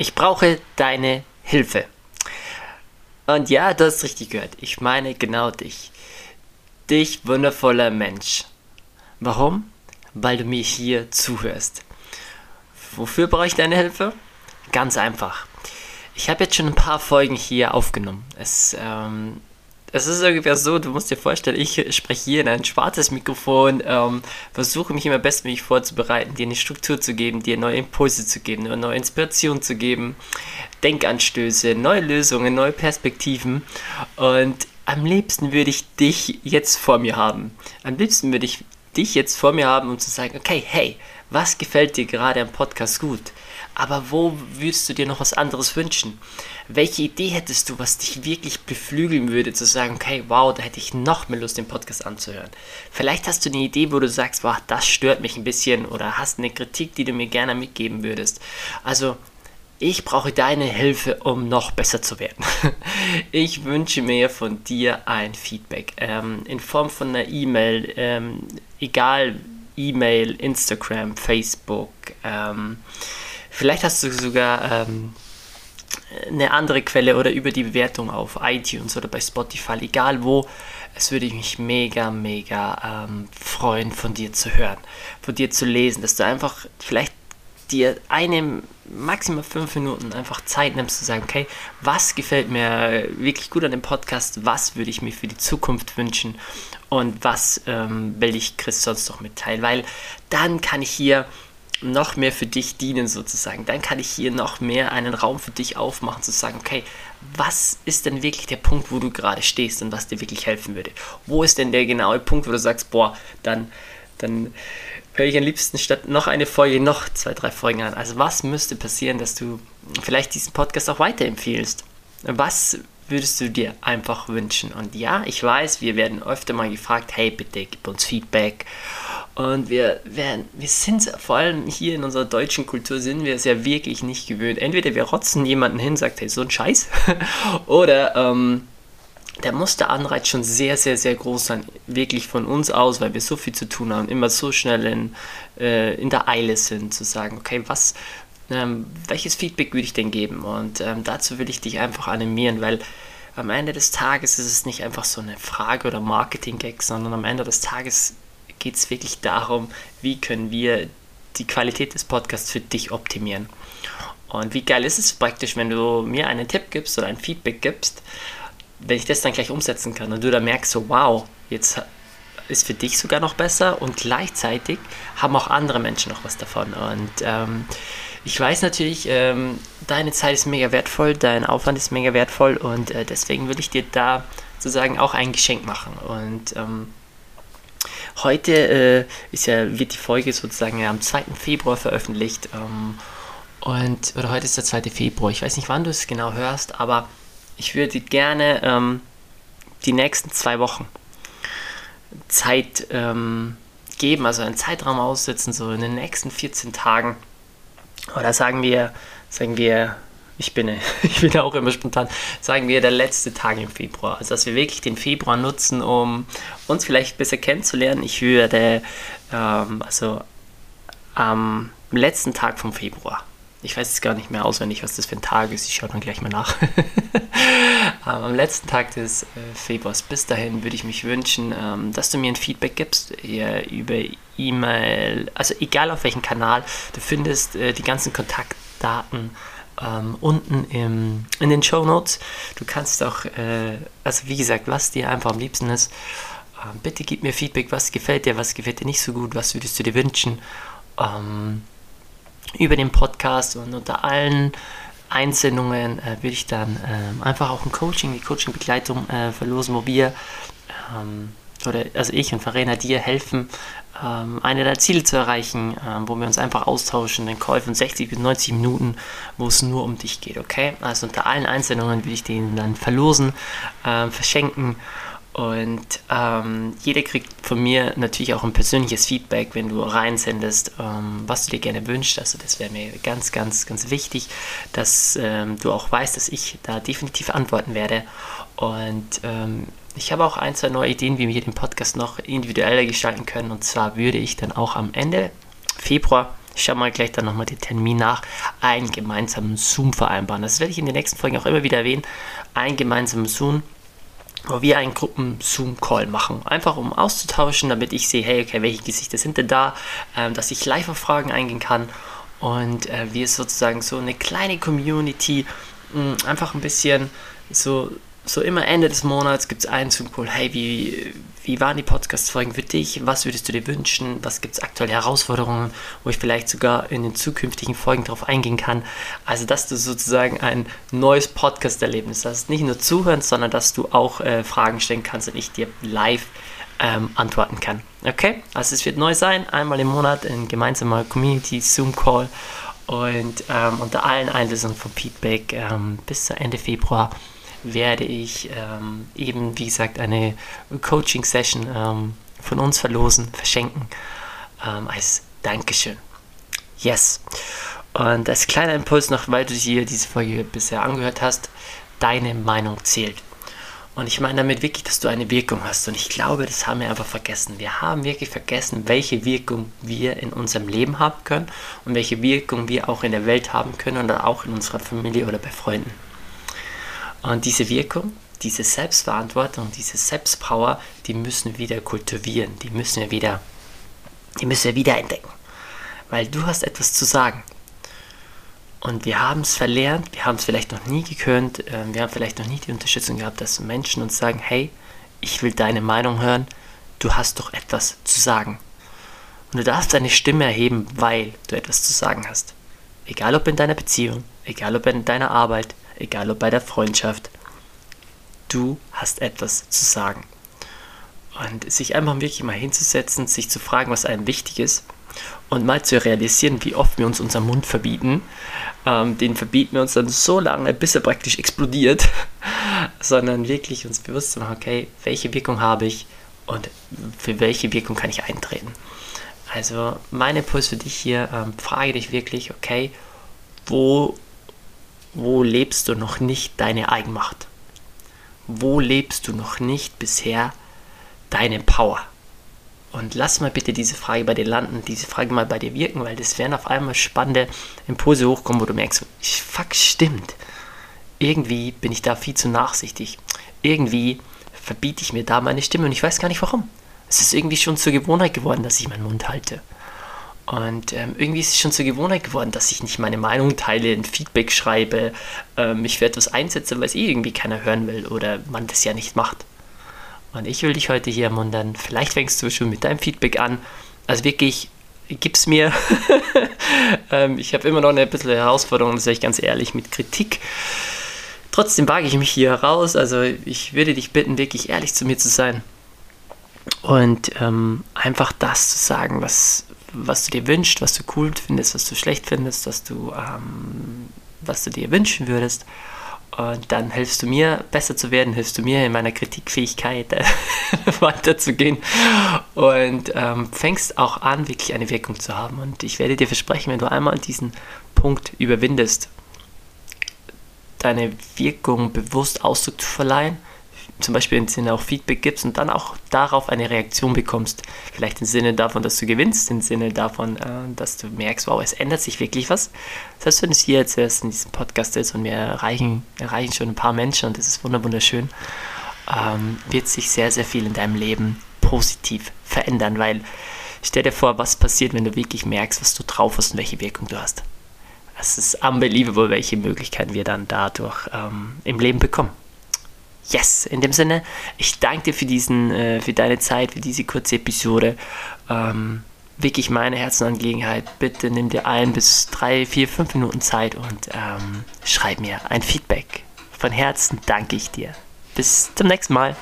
Ich brauche deine Hilfe. Und ja, du hast richtig gehört. Ich meine genau dich. Dich, wundervoller Mensch. Warum? Weil du mir hier zuhörst. Wofür brauche ich deine Hilfe? Ganz einfach. Ich habe jetzt schon ein paar Folgen hier aufgenommen. Es ähm, es ist ungefähr so, du musst dir vorstellen, ich spreche hier in ein schwarzes Mikrofon, ähm, versuche mich immer bestmöglich vorzubereiten, dir eine Struktur zu geben, dir neue Impulse zu geben, eine neue Inspiration zu geben, Denkanstöße, neue Lösungen, neue Perspektiven. Und am liebsten würde ich dich jetzt vor mir haben. Am liebsten würde ich dich jetzt vor mir haben, um zu sagen, okay, hey, was gefällt dir gerade am Podcast gut? Aber wo würdest du dir noch was anderes wünschen? welche Idee hättest du, was dich wirklich beflügeln würde, zu sagen, okay, wow, da hätte ich noch mehr Lust, den Podcast anzuhören. Vielleicht hast du eine Idee, wo du sagst, wow, das stört mich ein bisschen oder hast eine Kritik, die du mir gerne mitgeben würdest. Also, ich brauche deine Hilfe, um noch besser zu werden. Ich wünsche mir von dir ein Feedback ähm, in Form von einer E-Mail, ähm, egal E-Mail, Instagram, Facebook. Ähm, vielleicht hast du sogar ähm, eine andere Quelle oder über die Bewertung auf iTunes oder bei Spotify, egal wo. Es würde mich mega, mega ähm, freuen, von dir zu hören, von dir zu lesen, dass du einfach vielleicht dir eine, maximal fünf Minuten einfach Zeit nimmst zu sagen, okay, was gefällt mir wirklich gut an dem Podcast, was würde ich mir für die Zukunft wünschen? Und was ähm, will ich Chris sonst noch mitteilen, weil dann kann ich hier noch mehr für dich dienen sozusagen. Dann kann ich hier noch mehr einen Raum für dich aufmachen, zu sagen, okay, was ist denn wirklich der Punkt, wo du gerade stehst und was dir wirklich helfen würde? Wo ist denn der genaue Punkt, wo du sagst, boah, dann, dann höre ich am liebsten statt noch eine Folge noch zwei, drei Folgen an. Also was müsste passieren, dass du vielleicht diesen Podcast auch weiterempfiehlst? Was würdest du dir einfach wünschen? Und ja, ich weiß, wir werden öfter mal gefragt, hey, bitte gib uns Feedback und wir, werden, wir sind vor allem hier in unserer deutschen Kultur sind wir es ja wirklich nicht gewöhnt. Entweder wir rotzen jemanden hin, sagt, hey, so ein Scheiß, oder ähm, der Anreiz schon sehr, sehr, sehr groß sein, wirklich von uns aus, weil wir so viel zu tun haben, immer so schnell in, äh, in der Eile sind, zu sagen, okay, was, ähm, welches Feedback würde ich denn geben? Und ähm, dazu will ich dich einfach animieren, weil am Ende des Tages ist es nicht einfach so eine Frage oder Marketing-Gag, sondern am Ende des Tages geht es wirklich darum, wie können wir die Qualität des Podcasts für dich optimieren. Und wie geil ist es praktisch, wenn du mir einen Tipp gibst oder ein Feedback gibst, wenn ich das dann gleich umsetzen kann und du dann merkst, so wow, jetzt ist für dich sogar noch besser und gleichzeitig haben auch andere Menschen noch was davon. Und ähm, ich weiß natürlich, ähm, deine Zeit ist mega wertvoll, dein Aufwand ist mega wertvoll und äh, deswegen will ich dir da sozusagen auch ein Geschenk machen. Und ähm, Heute äh, ist ja, wird die Folge sozusagen ja am 2. Februar veröffentlicht. Ähm, und, oder heute ist der 2. Februar. Ich weiß nicht, wann du es genau hörst, aber ich würde gerne ähm, die nächsten zwei Wochen Zeit ähm, geben, also einen Zeitraum aussetzen, so in den nächsten 14 Tagen. Oder sagen wir, sagen wir ich bin, ich bin auch immer spontan, sagen wir der letzte Tag im Februar. Also dass wir wirklich den Februar nutzen, um uns vielleicht besser kennenzulernen. Ich würde, ähm, also am letzten Tag vom Februar, ich weiß jetzt gar nicht mehr auswendig, was das für ein Tag ist, ich schaue dann gleich mal nach. Ähm, am letzten Tag des äh, Februars, bis dahin würde ich mich wünschen, ähm, dass du mir ein Feedback gibst über E-Mail, also egal auf welchem Kanal, du findest äh, die ganzen Kontaktdaten ähm, unten im, in den Show Notes. Du kannst auch, äh, also wie gesagt, was dir einfach am liebsten ist, äh, bitte gib mir Feedback, was gefällt dir, was gefällt dir nicht so gut, was würdest du dir wünschen? Ähm, über den Podcast und unter allen Einsendungen äh, würde ich dann ähm, einfach auch ein Coaching, die Coaching-Begleitung äh, verlosen, wo wir ähm, oder also ich und Verena dir helfen, ähm, eine der Ziele zu erreichen, ähm, wo wir uns einfach austauschen, den Call von 60 bis 90 Minuten, wo es nur um dich geht, okay? Also unter allen Einsendungen will ich den dann verlosen, äh, verschenken und ähm, jeder kriegt von mir natürlich auch ein persönliches Feedback, wenn du reinsendest, ähm, was du dir gerne wünschst. Also das wäre mir ganz, ganz, ganz wichtig, dass ähm, du auch weißt, dass ich da definitiv antworten werde. Und ähm, ich habe auch ein, zwei neue Ideen, wie wir den Podcast noch individueller gestalten können. Und zwar würde ich dann auch am Ende Februar schau mal gleich dann nochmal den Termin nach, einen gemeinsamen Zoom vereinbaren. Das werde ich in den nächsten Folgen auch immer wieder erwähnen. Ein gemeinsames Zoom, wo wir einen Gruppen-Zoom-Call machen. Einfach um auszutauschen, damit ich sehe, hey, okay, welche Gesichter sind denn da, ähm, dass ich live auf Fragen eingehen kann und äh, wir sozusagen so eine kleine Community mh, einfach ein bisschen so so immer Ende des Monats gibt es einen zum Call, hey, wie, wie waren die Podcast-Folgen für dich? Was würdest du dir wünschen? Was gibt es aktuelle Herausforderungen, wo ich vielleicht sogar in den zukünftigen Folgen darauf eingehen kann? Also, dass du sozusagen ein neues Podcast-Erlebnis hast. Nicht nur zuhören, sondern dass du auch äh, Fragen stellen kannst und ich dir live ähm, antworten kann. Okay? Also, es wird neu sein, einmal im Monat ein gemeinsamer Community-Zoom-Call und ähm, unter allen Einlösungen vom Feedback ähm, bis Ende Februar werde ich ähm, eben, wie gesagt, eine Coaching-Session ähm, von uns verlosen, verschenken ähm, als Dankeschön. Yes. Und als kleiner Impuls noch, weil du hier diese Folge bisher angehört hast, deine Meinung zählt. Und ich meine damit wirklich, dass du eine Wirkung hast. Und ich glaube, das haben wir einfach vergessen. Wir haben wirklich vergessen, welche Wirkung wir in unserem Leben haben können und welche Wirkung wir auch in der Welt haben können oder auch in unserer Familie oder bei Freunden. Und diese Wirkung, diese Selbstverantwortung, diese Selbstpower, die müssen wir wieder kultivieren, die müssen wir wieder, die müssen wir wieder entdecken. Weil du hast etwas zu sagen. Und wir haben es verlernt, wir haben es vielleicht noch nie gekönnt, ähm, wir haben vielleicht noch nie die Unterstützung gehabt, dass Menschen uns sagen, hey, ich will deine Meinung hören, du hast doch etwas zu sagen. Und du darfst deine Stimme erheben, weil du etwas zu sagen hast. Egal ob in deiner Beziehung, egal ob in deiner Arbeit, egal ob bei der Freundschaft. Du hast etwas zu sagen. Und sich einfach wirklich mal hinzusetzen, sich zu fragen, was einem wichtig ist und mal zu realisieren, wie oft wir uns unseren Mund verbieten. Ähm, den verbieten wir uns dann so lange, bis er praktisch explodiert, sondern wirklich uns bewusst zu machen, okay, welche Wirkung habe ich und für welche Wirkung kann ich eintreten. Also mein Impuls für dich hier, ähm, frage dich wirklich, okay, wo wo lebst du noch nicht deine Eigenmacht? Wo lebst du noch nicht bisher deine Power? Und lass mal bitte diese Frage bei dir landen, diese Frage mal bei dir wirken, weil das werden auf einmal spannende Impulse hochkommen, wo du merkst, fuck, stimmt. Irgendwie bin ich da viel zu nachsichtig. Irgendwie verbiete ich mir da meine Stimme und ich weiß gar nicht warum. Es ist irgendwie schon zur Gewohnheit geworden, dass ich meinen Mund halte. Und ähm, irgendwie ist es schon zur Gewohnheit geworden, dass ich nicht meine Meinung teile, ein Feedback schreibe, äh, mich für etwas einsetze, weil es eh irgendwie keiner hören will oder man das ja nicht macht. Und ich will dich heute hier ermuntern, vielleicht fängst du schon mit deinem Feedback an. Also wirklich, gib's mir. ähm, ich habe immer noch eine bisschen Herausforderung, das sage ich ganz ehrlich, mit Kritik. Trotzdem wage ich mich hier raus. Also ich würde dich bitten, wirklich ehrlich zu mir zu sein. Und ähm, einfach das zu sagen, was, was du dir wünschst, was du cool findest, was du schlecht findest, was du, ähm, was du dir wünschen würdest. Und dann hilfst du mir, besser zu werden, hilfst du mir in meiner Kritikfähigkeit äh, weiterzugehen und ähm, fängst auch an, wirklich eine Wirkung zu haben. Und ich werde dir versprechen, wenn du einmal diesen Punkt überwindest, deine Wirkung bewusst Ausdruck zu verleihen, zum Beispiel im Sinne auch Feedback gibst und dann auch darauf eine Reaktion bekommst. Vielleicht im Sinne davon, dass du gewinnst, im Sinne davon, äh, dass du merkst, wow, es ändert sich wirklich was. Selbst wenn es hier jetzt erst in diesem Podcast ist und wir erreichen, erreichen schon ein paar Menschen und das ist wunderschön, ähm, wird sich sehr, sehr viel in deinem Leben positiv verändern, weil stell dir vor, was passiert, wenn du wirklich merkst, was du drauf hast und welche Wirkung du hast. Es ist unbelievable, welche Möglichkeiten wir dann dadurch ähm, im Leben bekommen. Yes, in dem Sinne, ich danke dir für, diesen, äh, für deine Zeit, für diese kurze Episode. Ähm, wirklich meine Herzenangelegenheit. Bitte nimm dir ein bis drei, vier, fünf Minuten Zeit und ähm, schreib mir ein Feedback. Von Herzen danke ich dir. Bis zum nächsten Mal.